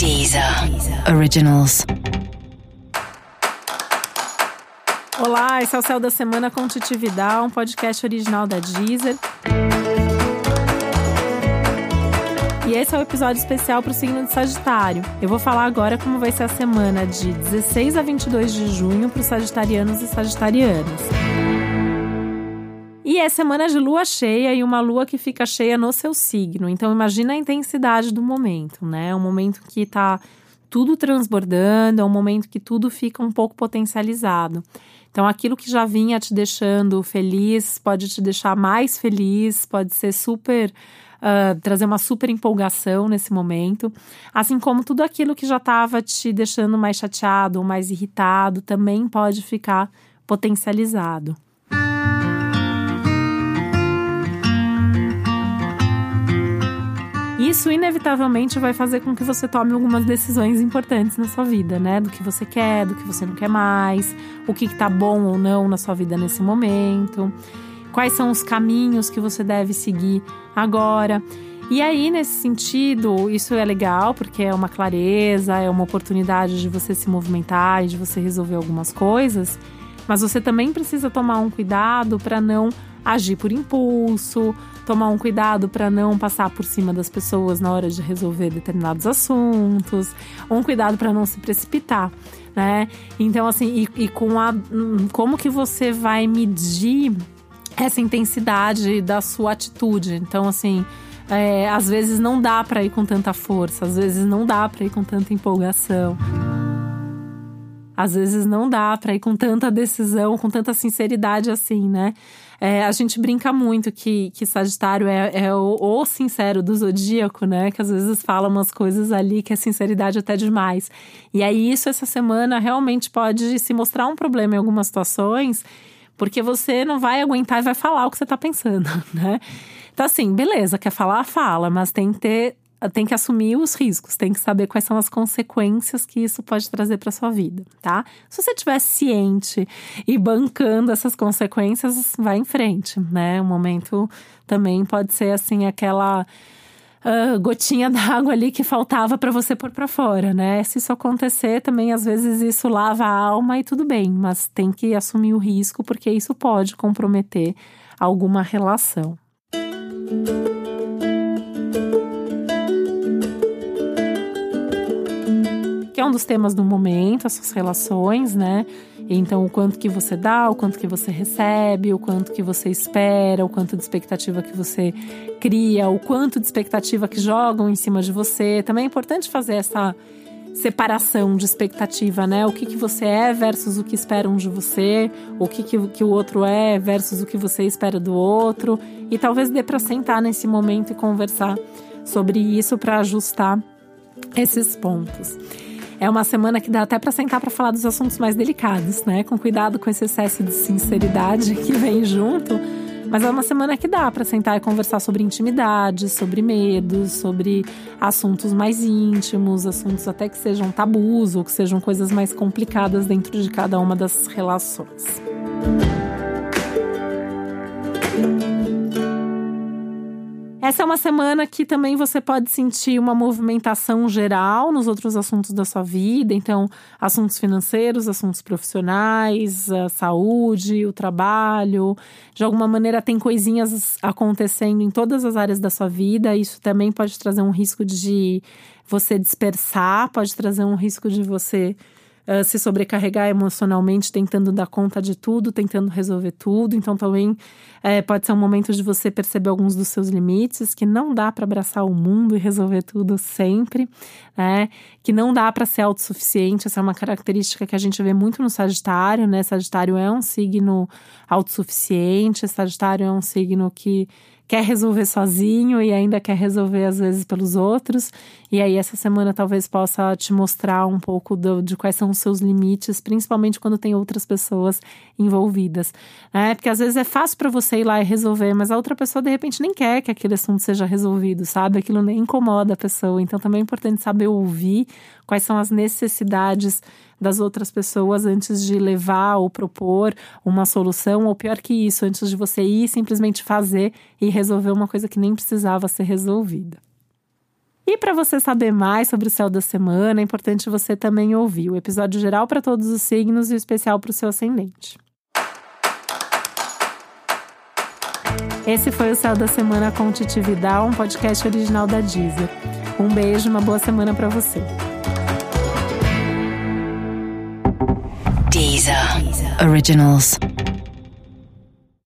Deezer Originals. Olá, esse é o Céu da Semana com Titi Vidal, um podcast original da Deezer. E esse é o um episódio especial para o signo de Sagitário. Eu vou falar agora como vai ser a semana de 16 a 22 de junho para os sagitarianos e sagitarianas. E é semana de lua cheia e uma lua que fica cheia no seu signo. Então imagina a intensidade do momento, né? É um momento que tá tudo transbordando, é um momento que tudo fica um pouco potencializado. Então aquilo que já vinha te deixando feliz pode te deixar mais feliz, pode ser super Uh, trazer uma super empolgação nesse momento, assim como tudo aquilo que já estava te deixando mais chateado ou mais irritado também pode ficar potencializado. Isso inevitavelmente vai fazer com que você tome algumas decisões importantes na sua vida, né? Do que você quer, do que você não quer mais, o que, está bom ou não na sua vida nesse momento, quais são os caminhos que você deve seguir agora. E aí, nesse sentido, isso é legal porque é uma clareza, é uma oportunidade de você se movimentar e de você resolver algumas coisas, mas você também precisa tomar um cuidado para não agir por impulso, tomar um cuidado para não passar por cima das pessoas na hora de resolver determinados assuntos, um cuidado para não se precipitar, né? Então, assim, e, e com a. Como que você vai medir essa intensidade da sua atitude? Então, assim. É, às vezes não dá para ir com tanta força, às vezes não dá para ir com tanta empolgação. Às vezes não dá para ir com tanta decisão, com tanta sinceridade assim, né? É, a gente brinca muito que, que Sagitário é, é o, o, sincero do zodíaco, né? Que às vezes fala umas coisas ali que é sinceridade até demais. E aí, isso essa semana realmente pode se mostrar um problema em algumas situações, porque você não vai aguentar e vai falar o que você tá pensando, né? Então, assim, beleza, quer falar, fala, mas tem que ter tem que assumir os riscos, tem que saber quais são as consequências que isso pode trazer para sua vida, tá? Se você estiver ciente e bancando essas consequências, vai em frente, né? O momento também pode ser assim aquela uh, gotinha d'água ali que faltava para você pôr para fora, né? Se isso acontecer, também às vezes isso lava a alma e tudo bem, mas tem que assumir o risco porque isso pode comprometer alguma relação. Música que é um dos temas do momento, as suas relações, né? Então, o quanto que você dá, o quanto que você recebe, o quanto que você espera, o quanto de expectativa que você cria, o quanto de expectativa que jogam em cima de você. Também é importante fazer essa separação de expectativa, né? O que, que você é versus o que esperam de você, o que, que, que o outro é versus o que você espera do outro. E talvez dê para sentar nesse momento e conversar sobre isso para ajustar esses pontos. É uma semana que dá até para sentar para falar dos assuntos mais delicados, né? Com cuidado com esse excesso de sinceridade que vem junto. Mas é uma semana que dá para sentar e conversar sobre intimidade, sobre medos, sobre assuntos mais íntimos, assuntos até que sejam tabus ou que sejam coisas mais complicadas dentro de cada uma das relações. Essa é uma semana que também você pode sentir uma movimentação geral nos outros assuntos da sua vida, então assuntos financeiros, assuntos profissionais, a saúde, o trabalho. De alguma maneira tem coisinhas acontecendo em todas as áreas da sua vida. Isso também pode trazer um risco de você dispersar, pode trazer um risco de você uh, se sobrecarregar emocionalmente, tentando dar conta de tudo, tentando resolver tudo. Então, também é, pode ser um momento de você perceber alguns dos seus limites, que não dá para abraçar o mundo e resolver tudo sempre, né? Que não dá para ser autossuficiente. Essa é uma característica que a gente vê muito no Sagitário, né? Sagitário é um signo autossuficiente, Sagitário é um signo que quer resolver sozinho e ainda quer resolver às vezes pelos outros. E aí essa semana talvez possa te mostrar um pouco do, de quais são os seus limites, principalmente quando tem outras pessoas envolvidas, né? Porque às vezes é fácil para você ir lá e resolver, mas a outra pessoa de repente nem quer que aquele assunto seja resolvido, sabe? Aquilo nem incomoda a pessoa. Então também é importante saber ouvir quais são as necessidades das outras pessoas antes de levar ou propor uma solução, ou pior que isso, antes de você ir simplesmente fazer e resolver uma coisa que nem precisava ser resolvida. E para você saber mais sobre o céu da semana, é importante você também ouvir o episódio geral para todos os signos e o especial para o seu ascendente. Esse foi o Céu da Semana com Titi Vidal, um podcast original da Deezer. Um beijo, uma boa semana para você. Deezer. Originals.